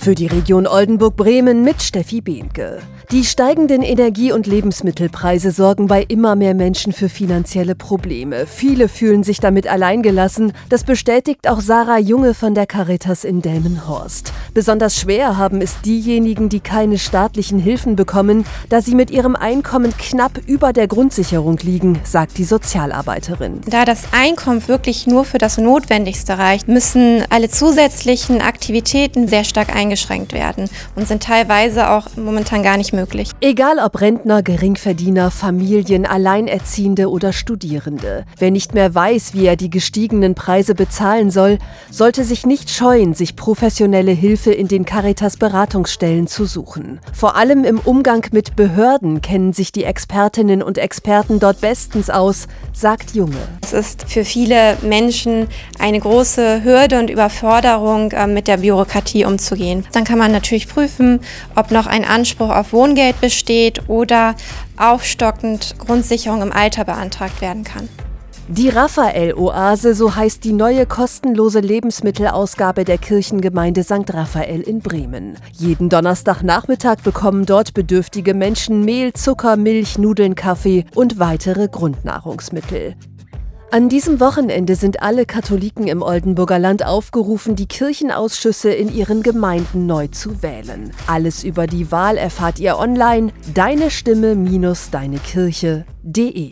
Für die Region Oldenburg-Bremen mit Steffi Behnke. Die steigenden Energie- und Lebensmittelpreise sorgen bei immer mehr Menschen für finanzielle Probleme. Viele fühlen sich damit alleingelassen. Das bestätigt auch Sarah Junge von der Caritas in Delmenhorst. Besonders schwer haben es diejenigen, die keine staatlichen Hilfen bekommen, da sie mit ihrem Einkommen knapp über der Grundsicherung liegen, sagt die Sozialarbeiterin. Da das Einkommen wirklich nur für das Notwendigste reicht, müssen alle zusätzlichen Aktivitäten sehr stark eingeschränkt werden und sind teilweise auch momentan gar nicht möglich. Egal ob Rentner, Geringverdiener, Familien, Alleinerziehende oder Studierende. Wer nicht mehr weiß, wie er die gestiegenen Preise bezahlen soll, sollte sich nicht scheuen, sich professionelle Hilfe in den Caritas-Beratungsstellen zu suchen. Vor allem im Umgang mit Behörden kennen sich die Expertinnen und Experten dort bestens aus, sagt Junge. Es ist für viele Menschen eine große Hürde und Überforderung, äh, mit der Bürokratie umzugehen. Dann kann man natürlich prüfen, ob noch ein Anspruch auf Wohngeld besteht oder aufstockend Grundsicherung im Alter beantragt werden kann. Die Raphael-Oase, so heißt die neue kostenlose Lebensmittelausgabe der Kirchengemeinde St. Raphael in Bremen. Jeden Donnerstagnachmittag bekommen dort bedürftige Menschen Mehl, Zucker, Milch, Nudeln, Kaffee und weitere Grundnahrungsmittel. An diesem Wochenende sind alle Katholiken im Oldenburger Land aufgerufen, die Kirchenausschüsse in ihren Gemeinden neu zu wählen. Alles über die Wahl erfahrt ihr online deine Stimme-deine Kirche.de